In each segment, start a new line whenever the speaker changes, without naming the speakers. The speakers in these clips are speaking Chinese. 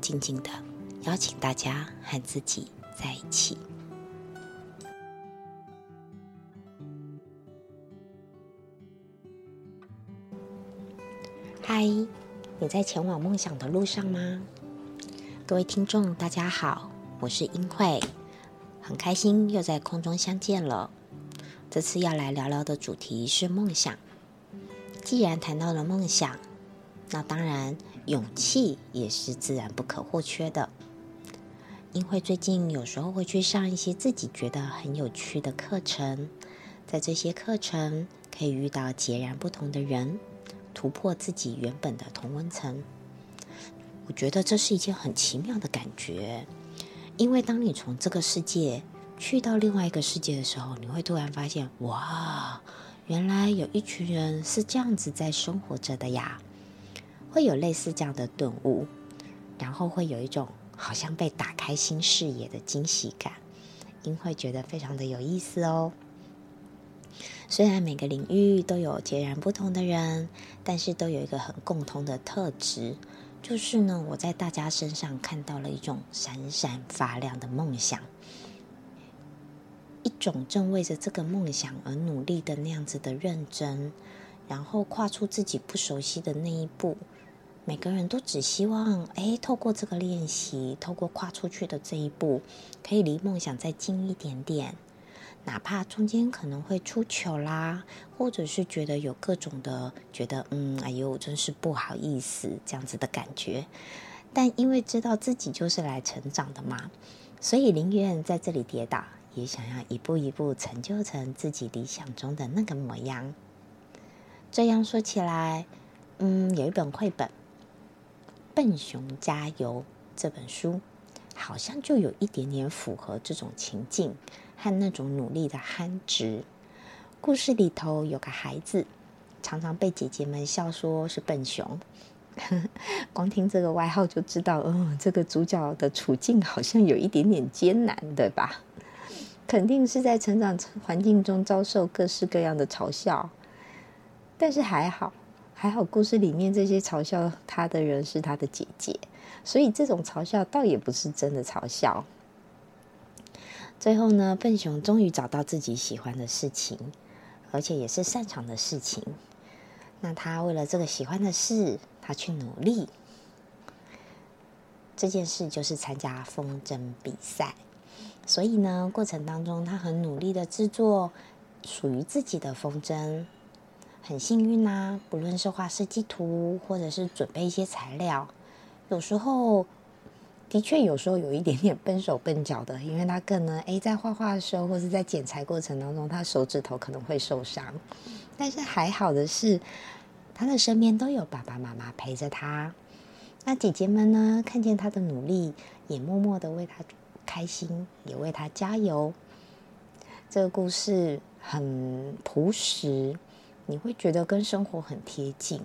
静静的邀请大家和自己在一起。嗨，你在前往梦想的路上吗？各位听众，大家好，我是英慧，很开心又在空中相见了。这次要来聊聊的主题是梦想。既然谈到了梦想，那当然。勇气也是自然不可或缺的。因为最近有时候会去上一些自己觉得很有趣的课程，在这些课程可以遇到截然不同的人，突破自己原本的同温层。我觉得这是一件很奇妙的感觉，因为当你从这个世界去到另外一个世界的时候，你会突然发现，哇，原来有一群人是这样子在生活着的呀。会有类似这样的顿悟，然后会有一种好像被打开新视野的惊喜感，因会觉得非常的有意思哦。虽然每个领域都有截然不同的人，但是都有一个很共通的特质，就是呢，我在大家身上看到了一种闪闪发亮的梦想，一种正为着这个梦想而努力的那样子的认真，然后跨出自己不熟悉的那一步。每个人都只希望，哎，透过这个练习，透过跨出去的这一步，可以离梦想再近一点点。哪怕中间可能会出糗啦，或者是觉得有各种的觉得，嗯，哎呦，真是不好意思这样子的感觉。但因为知道自己就是来成长的嘛，所以宁愿在这里跌倒，也想要一步一步成就成自己理想中的那个模样。这样说起来，嗯，有一本绘本。笨熊加油这本书，好像就有一点点符合这种情境和那种努力的憨直。故事里头有个孩子，常常被姐姐们笑说是笨熊。光听这个外号就知道，嗯，这个主角的处境好像有一点点艰难，对吧？肯定是在成长环境中遭受各式各样的嘲笑，但是还好。还好，故事里面这些嘲笑他的人是他的姐姐，所以这种嘲笑倒也不是真的嘲笑。最后呢，笨熊终于找到自己喜欢的事情，而且也是擅长的事情。那他为了这个喜欢的事，他去努力。这件事就是参加风筝比赛，所以呢，过程当中他很努力的制作属于自己的风筝。很幸运呐，不论是画设计图，或者是准备一些材料，有时候的确有时候有一点点笨手笨脚的，因为他可能诶在画画的时候，或是在剪裁过程当中，他手指头可能会受伤。但是还好的是，他的身边都有爸爸妈妈陪着他。那姐姐们呢，看见他的努力，也默默的为他开心，也为他加油。这个故事很朴实。你会觉得跟生活很贴近，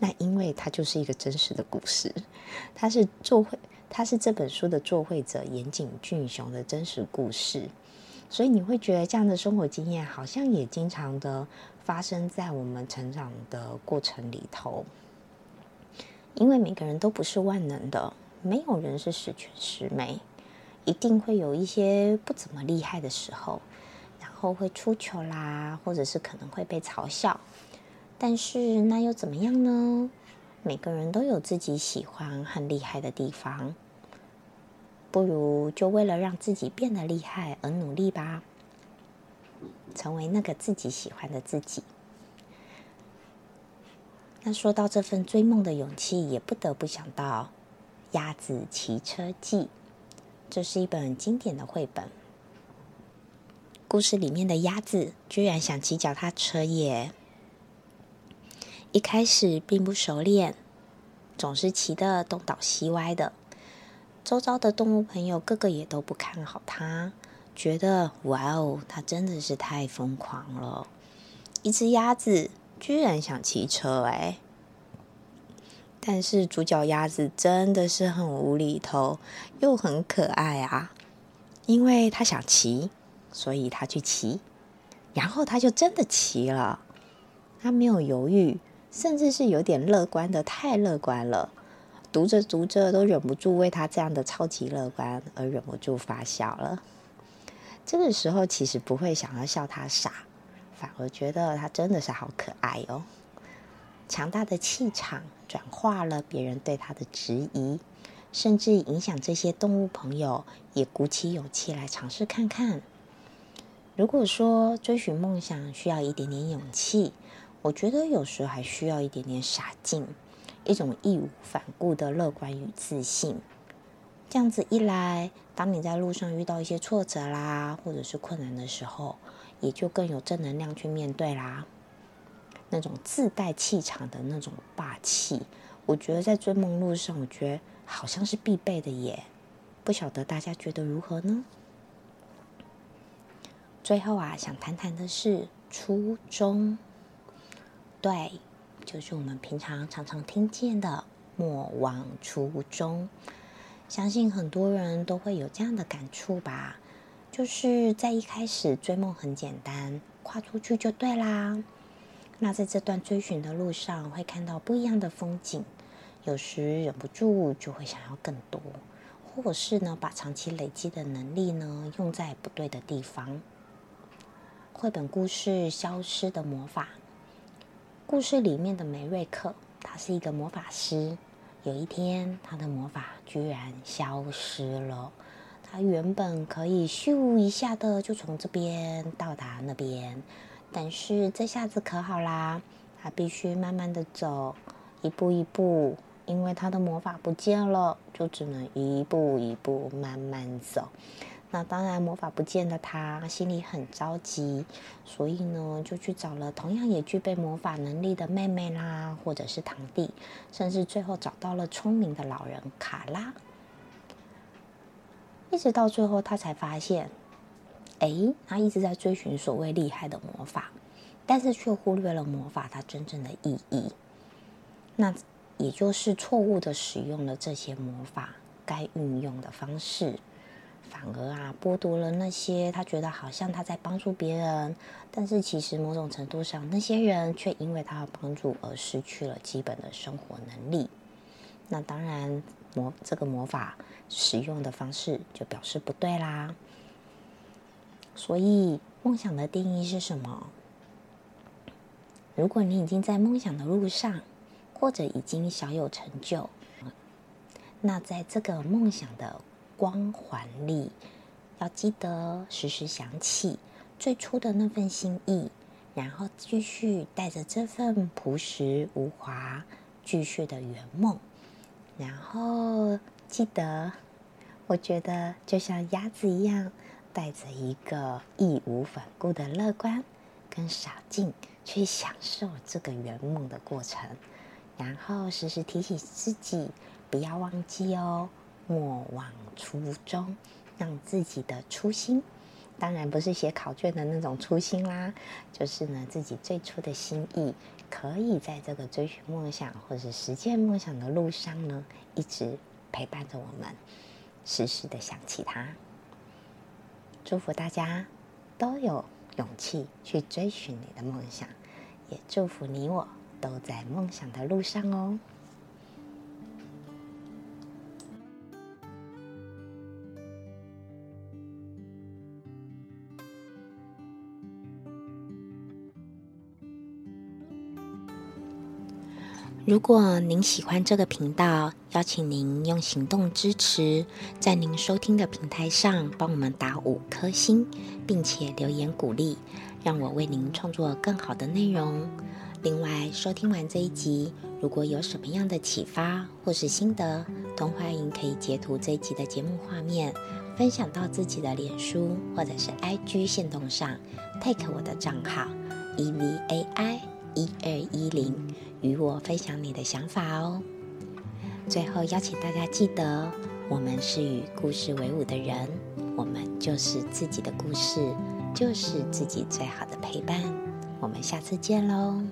那因为它就是一个真实的故事，它是作绘，它是这本书的作绘者岩井俊雄的真实故事，所以你会觉得这样的生活经验好像也经常的发生在我们成长的过程里头，因为每个人都不是万能的，没有人是十全十美，一定会有一些不怎么厉害的时候。后会出糗啦，或者是可能会被嘲笑，但是那又怎么样呢？每个人都有自己喜欢和厉害的地方，不如就为了让自己变得厉害而努力吧，成为那个自己喜欢的自己。那说到这份追梦的勇气，也不得不想到《鸭子骑车记》，这是一本经典的绘本。故事里面的鸭子居然想骑脚踏车耶！一开始并不熟练，总是骑得东倒西歪的。周遭的动物朋友个个也都不看好他，觉得哇哦，他真的是太疯狂了。一只鸭子居然想骑车哎！但是主角鸭子真的是很无厘头，又很可爱啊！因为他想骑，所以他去骑，然后他就真的骑了。他没有犹豫，甚至是有点乐观的，太乐观了。读着读着都忍不住为他这样的超级乐观而忍不住发笑了。这个时候其实不会想要笑他傻。反而觉得他真的是好可爱哦！强大的气场转化了别人对他的质疑，甚至影响这些动物朋友也鼓起勇气来尝试看看。如果说追寻梦想需要一点点勇气，我觉得有时候还需要一点点傻劲，一种义无反顾的乐观与自信。这样子一来，当你在路上遇到一些挫折啦，或者是困难的时候，也就更有正能量去面对啦。那种自带气场的那种霸气，我觉得在追梦路上，我觉得好像是必备的耶。不晓得大家觉得如何呢？最后啊，想谈谈的是初衷。对，就是我们平常常常听见的“莫忘初衷”。相信很多人都会有这样的感触吧。就是在一开始追梦很简单，跨出去就对啦。那在这段追寻的路上，会看到不一样的风景，有时忍不住就会想要更多，或是呢把长期累积的能力呢用在不对的地方。绘本故事《消失的魔法》，故事里面的梅瑞克，他是一个魔法师。有一天，他的魔法居然消失了。他原本可以咻一下的就从这边到达那边，但是这下子可好啦，他必须慢慢的走，一步一步，因为他的魔法不见了，就只能一步一步慢慢走。那当然，魔法不见的他心里很着急，所以呢，就去找了同样也具备魔法能力的妹妹啦，或者是堂弟，甚至最后找到了聪明的老人卡拉。一直到最后，他才发现，哎，他一直在追寻所谓厉害的魔法，但是却忽略了魔法它真正的意义。那也就是错误的使用了这些魔法该运用的方式，反而啊剥夺了那些他觉得好像他在帮助别人，但是其实某种程度上，那些人却因为他的帮助而失去了基本的生活能力。那当然。魔这个魔法使用的方式就表示不对啦。所以梦想的定义是什么？如果你已经在梦想的路上，或者已经小有成就，那在这个梦想的光环里，要记得时时想起最初的那份心意，然后继续带着这份朴实无华，继续的圆梦。然后记得，我觉得就像鸭子一样，带着一个义无反顾的乐观跟傻劲，去享受这个圆梦的过程。然后时时提醒自己，不要忘记哦，莫忘初衷，让自己的初心，当然不是写考卷的那种初心啦，就是呢自己最初的心意。可以在这个追寻梦想或者实现梦想的路上呢，一直陪伴着我们，时时的想起他。祝福大家都有勇气去追寻你的梦想，也祝福你我都在梦想的路上哦。如果您喜欢这个频道，邀请您用行动支持，在您收听的平台上帮我们打五颗星，并且留言鼓励，让我为您创作更好的内容。另外，收听完这一集，如果有什么样的启发或是心得，都欢迎可以截图这一集的节目画面，分享到自己的脸书或者是 IG 线动上，take 我的账号 e v a i 一二一零。与我分享你的想法哦。最后邀请大家记得，我们是与故事为伍的人，我们就是自己的故事，就是自己最好的陪伴。我们下次见喽。